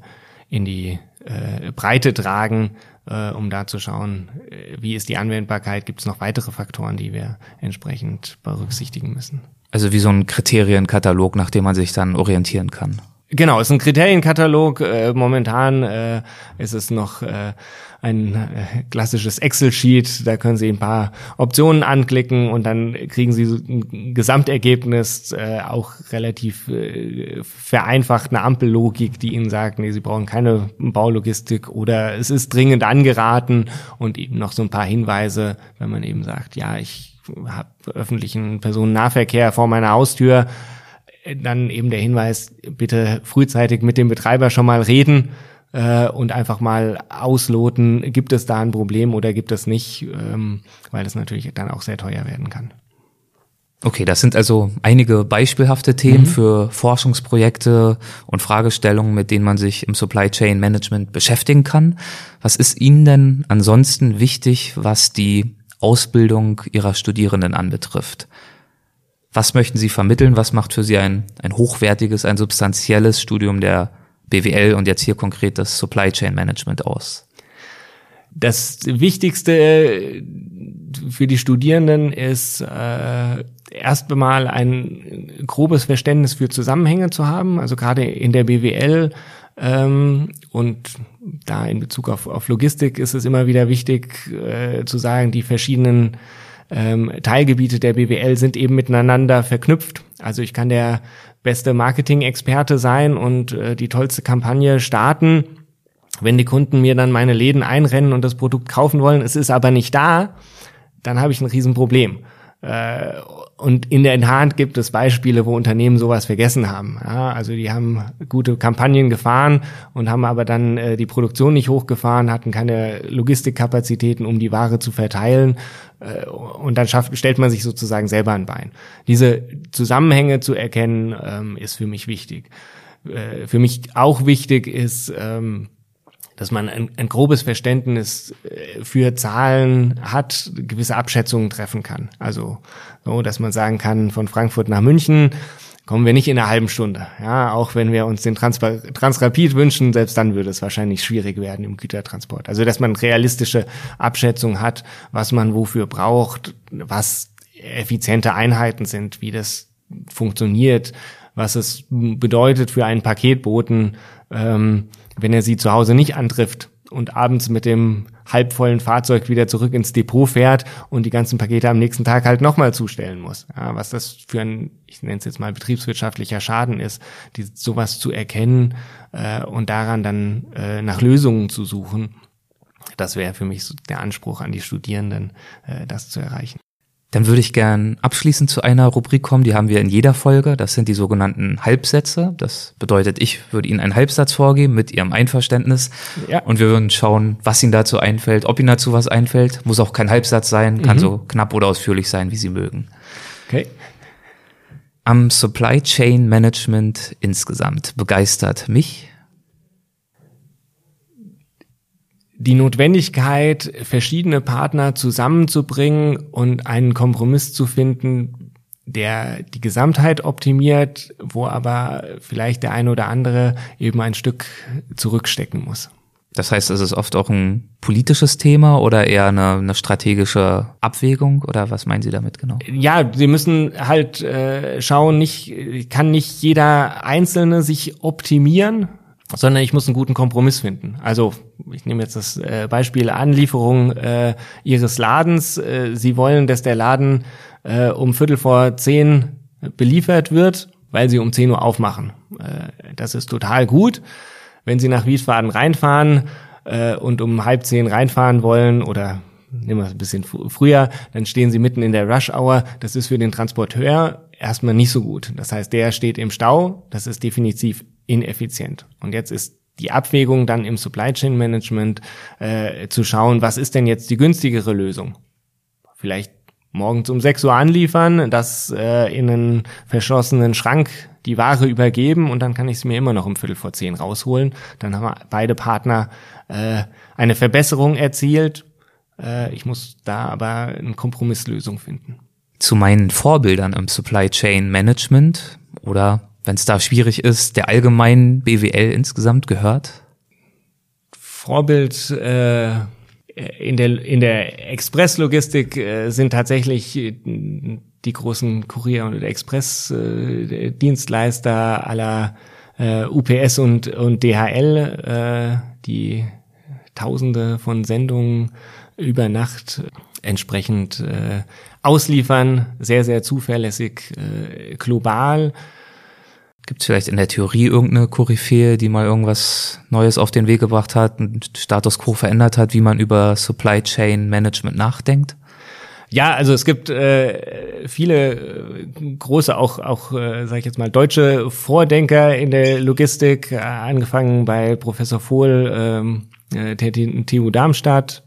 in die äh, Breite tragen, äh, um da zu schauen, äh, wie ist die Anwendbarkeit, gibt es noch weitere Faktoren, die wir entsprechend berücksichtigen müssen. Also wie so ein Kriterienkatalog, nach dem man sich dann orientieren kann. Genau, es ist ein Kriterienkatalog. Äh, momentan äh, ist es noch äh, ein klassisches Excel-Sheet. Da können Sie ein paar Optionen anklicken und dann kriegen Sie ein Gesamtergebnis, auch relativ vereinfacht eine Ampellogik, die Ihnen sagt, nee, Sie brauchen keine Baulogistik oder es ist dringend angeraten und eben noch so ein paar Hinweise, wenn man eben sagt, ja, ich öffentlichen Personennahverkehr vor meiner Haustür dann eben der Hinweis, bitte frühzeitig mit dem Betreiber schon mal reden äh, und einfach mal ausloten, gibt es da ein Problem oder gibt es nicht, ähm, weil das natürlich dann auch sehr teuer werden kann. Okay, das sind also einige beispielhafte Themen mhm. für Forschungsprojekte und Fragestellungen, mit denen man sich im Supply Chain Management beschäftigen kann. Was ist Ihnen denn ansonsten wichtig, was die Ausbildung Ihrer Studierenden anbetrifft? Was möchten Sie vermitteln? Was macht für Sie ein, ein hochwertiges, ein substanzielles Studium der BWL und jetzt hier konkret das Supply Chain Management aus? Das Wichtigste für die Studierenden ist äh, erst einmal ein grobes Verständnis für Zusammenhänge zu haben. Also gerade in der BWL ähm, und da in Bezug auf, auf Logistik ist es immer wieder wichtig äh, zu sagen, die verschiedenen ähm, Teilgebiete der BWL sind eben miteinander verknüpft. Also ich kann der beste Marketing-Experte sein und äh, die tollste Kampagne starten. Wenn die Kunden mir dann meine Läden einrennen und das Produkt kaufen wollen, es ist aber nicht da, dann habe ich ein Riesenproblem. Äh, und in der Tat gibt es Beispiele, wo Unternehmen sowas vergessen haben. Ja, also die haben gute Kampagnen gefahren und haben aber dann äh, die Produktion nicht hochgefahren, hatten keine Logistikkapazitäten, um die Ware zu verteilen. Äh, und dann schafft, stellt man sich sozusagen selber ein Bein. Diese Zusammenhänge zu erkennen, ähm, ist für mich wichtig. Äh, für mich auch wichtig ist, ähm, dass man ein, ein grobes Verständnis äh, für Zahlen hat, gewisse Abschätzungen treffen kann. Also so, dass man sagen kann, von Frankfurt nach München kommen wir nicht in einer halben Stunde. Ja, auch wenn wir uns den Trans Transrapid wünschen, selbst dann würde es wahrscheinlich schwierig werden im Gütertransport. Also dass man realistische Abschätzungen hat, was man wofür braucht, was effiziente Einheiten sind, wie das funktioniert, was es bedeutet für einen Paketboten, ähm, wenn er sie zu Hause nicht antrifft und abends mit dem halbvollen Fahrzeug wieder zurück ins Depot fährt und die ganzen Pakete am nächsten Tag halt nochmal zustellen muss. Ja, was das für ein, ich nenne es jetzt mal betriebswirtschaftlicher Schaden ist, die, sowas zu erkennen äh, und daran dann äh, nach Lösungen zu suchen. Das wäre für mich so der Anspruch an die Studierenden, äh, das zu erreichen. Dann würde ich gern abschließend zu einer Rubrik kommen, die haben wir in jeder Folge. Das sind die sogenannten Halbsätze. Das bedeutet, ich würde Ihnen einen Halbsatz vorgeben mit Ihrem Einverständnis. Ja. Und wir würden schauen, was Ihnen dazu einfällt, ob Ihnen dazu was einfällt. Muss auch kein Halbsatz sein, kann mhm. so knapp oder ausführlich sein, wie Sie mögen. Okay. Am Supply Chain Management insgesamt begeistert mich die Notwendigkeit, verschiedene Partner zusammenzubringen und einen Kompromiss zu finden, der die Gesamtheit optimiert, wo aber vielleicht der eine oder andere eben ein Stück zurückstecken muss. Das heißt, es ist oft auch ein politisches Thema oder eher eine, eine strategische Abwägung oder was meinen Sie damit genau? Ja, Sie müssen halt äh, schauen, nicht kann nicht jeder Einzelne sich optimieren, sondern ich muss einen guten Kompromiss finden. Also ich nehme jetzt das äh, Beispiel Anlieferung äh, Ihres Ladens. Äh, Sie wollen, dass der Laden äh, um Viertel vor zehn beliefert wird, weil Sie um zehn Uhr aufmachen. Äh, das ist total gut wenn Sie nach Wiesbaden reinfahren äh, und um halb zehn reinfahren wollen oder nehmen wir es ein bisschen früher, dann stehen Sie mitten in der Rush Hour. Das ist für den Transporteur erstmal nicht so gut. Das heißt, der steht im Stau. Das ist definitiv ineffizient. Und jetzt ist die Abwägung dann im Supply Chain Management äh, zu schauen, was ist denn jetzt die günstigere Lösung? Vielleicht morgens um 6 Uhr anliefern, das äh, in einen verschlossenen Schrank die Ware übergeben und dann kann ich es mir immer noch um Viertel vor zehn rausholen. Dann haben beide Partner äh, eine Verbesserung erzielt. Äh, ich muss da aber eine Kompromisslösung finden. Zu meinen Vorbildern im Supply Chain Management oder wenn es da schwierig ist, der allgemeinen BWL insgesamt gehört? Vorbild äh, in der, in der Expresslogistik äh, sind tatsächlich äh, die großen Kurier- und Expressdienstleister äh, aller äh, UPS und, und DHL, äh, die Tausende von Sendungen über Nacht entsprechend äh, ausliefern, sehr, sehr zuverlässig äh, global. Gibt es vielleicht in der Theorie irgendeine Koryphäe, die mal irgendwas Neues auf den Weg gebracht hat, einen Status quo verändert hat, wie man über Supply Chain Management nachdenkt? Ja, also es gibt äh, viele äh, große, auch auch äh, sage ich jetzt mal deutsche Vordenker in der Logistik, äh, angefangen bei Professor Vohl ähm, äh, TU Darmstadt,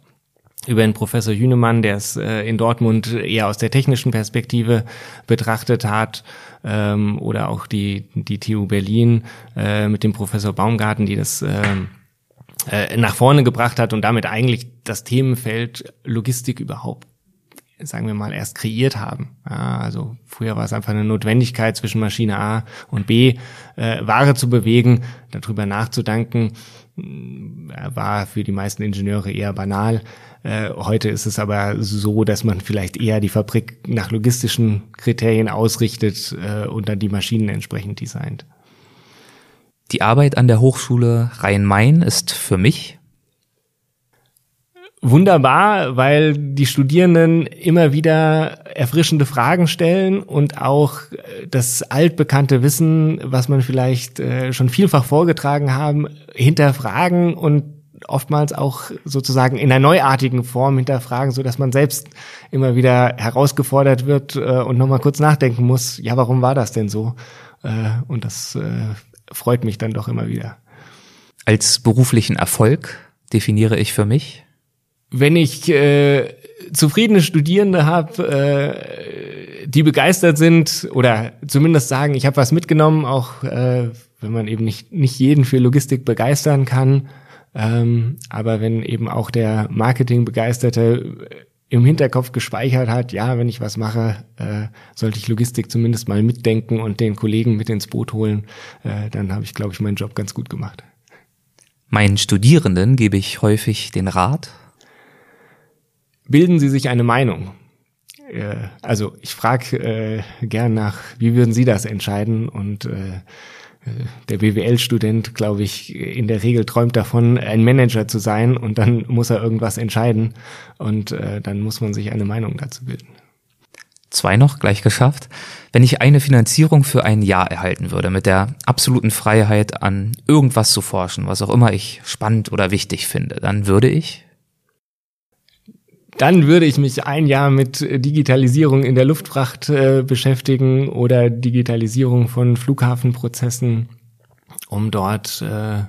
über den Professor Hünemann, der es äh, in Dortmund eher aus der technischen Perspektive betrachtet hat, ähm, oder auch die, die TU Berlin äh, mit dem Professor Baumgarten, die das äh, äh, nach vorne gebracht hat und damit eigentlich das Themenfeld Logistik überhaupt sagen wir mal, erst kreiert haben. Ja, also früher war es einfach eine Notwendigkeit, zwischen Maschine A und B äh, Ware zu bewegen. Darüber nachzudenken, war für die meisten Ingenieure eher banal. Äh, heute ist es aber so, dass man vielleicht eher die Fabrik nach logistischen Kriterien ausrichtet äh, und dann die Maschinen entsprechend designt. Die Arbeit an der Hochschule Rhein-Main ist für mich wunderbar, weil die Studierenden immer wieder erfrischende Fragen stellen und auch das altbekannte Wissen, was man vielleicht äh, schon vielfach vorgetragen haben, hinterfragen und oftmals auch sozusagen in einer neuartigen Form hinterfragen, so dass man selbst immer wieder herausgefordert wird äh, und nochmal kurz nachdenken muss, ja, warum war das denn so? Äh, und das äh, freut mich dann doch immer wieder. Als beruflichen Erfolg definiere ich für mich? Wenn ich äh, zufriedene Studierende habe, äh, die begeistert sind oder zumindest sagen, ich habe was mitgenommen, auch äh, wenn man eben nicht, nicht jeden für Logistik begeistern kann, ähm, aber wenn eben auch der Marketingbegeisterte im Hinterkopf gespeichert hat, ja, wenn ich was mache, äh, sollte ich Logistik zumindest mal mitdenken und den Kollegen mit ins Boot holen, äh, dann habe ich, glaube ich, meinen Job ganz gut gemacht. Meinen Studierenden gebe ich häufig den Rat. Bilden Sie sich eine Meinung. Äh, also ich frage äh, gern nach, wie würden Sie das entscheiden und äh, der BWL-Student, glaube ich, in der Regel träumt davon, ein Manager zu sein und dann muss er irgendwas entscheiden und äh, dann muss man sich eine Meinung dazu bilden. Zwei noch, gleich geschafft. Wenn ich eine Finanzierung für ein Jahr erhalten würde, mit der absoluten Freiheit an irgendwas zu forschen, was auch immer ich spannend oder wichtig finde, dann würde ich dann würde ich mich ein Jahr mit Digitalisierung in der Luftfracht äh, beschäftigen oder Digitalisierung von Flughafenprozessen, um dort äh,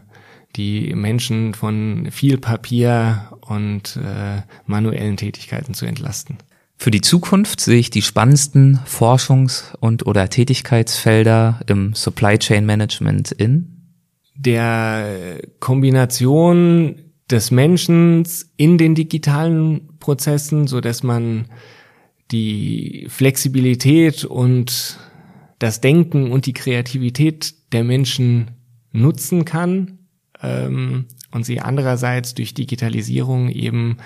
die Menschen von viel Papier und äh, manuellen Tätigkeiten zu entlasten. Für die Zukunft sehe ich die spannendsten Forschungs- und oder Tätigkeitsfelder im Supply Chain Management in der Kombination des Menschen in den digitalen Prozessen, so dass man die Flexibilität und das Denken und die Kreativität der Menschen nutzen kann ähm, und sie andererseits durch Digitalisierung eben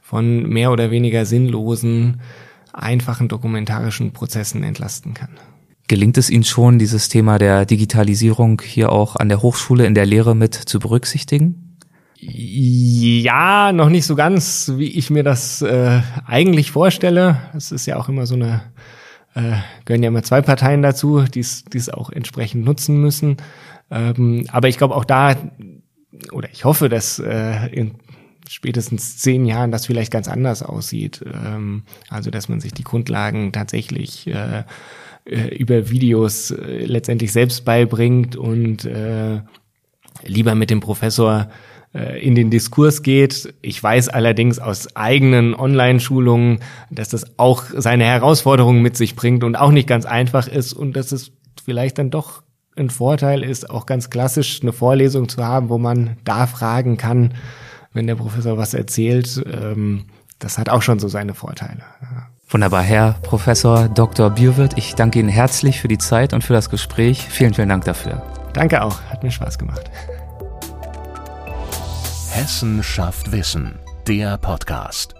von mehr oder weniger sinnlosen, einfachen dokumentarischen Prozessen entlasten kann. Gelingt es Ihnen schon, dieses Thema der Digitalisierung hier auch an der Hochschule in der Lehre mit zu berücksichtigen? Ja, noch nicht so ganz, wie ich mir das äh, eigentlich vorstelle. Es ist ja auch immer so eine, äh, gehören ja immer zwei Parteien dazu, die es auch entsprechend nutzen müssen. Ähm, aber ich glaube auch da, oder ich hoffe, dass äh, in spätestens zehn Jahren das vielleicht ganz anders aussieht. Ähm, also dass man sich die Grundlagen tatsächlich äh, äh, über Videos äh, letztendlich selbst beibringt und äh, lieber mit dem Professor in den Diskurs geht. Ich weiß allerdings aus eigenen Online-Schulungen, dass das auch seine Herausforderungen mit sich bringt und auch nicht ganz einfach ist und dass es vielleicht dann doch ein Vorteil ist, auch ganz klassisch eine Vorlesung zu haben, wo man da fragen kann, wenn der Professor was erzählt. Ähm, das hat auch schon so seine Vorteile. Wunderbar, Herr Professor Dr. Bierwirt, ich danke Ihnen herzlich für die Zeit und für das Gespräch. Vielen, vielen Dank dafür. Danke auch, hat mir Spaß gemacht. Hessen schafft Wissen, der Podcast.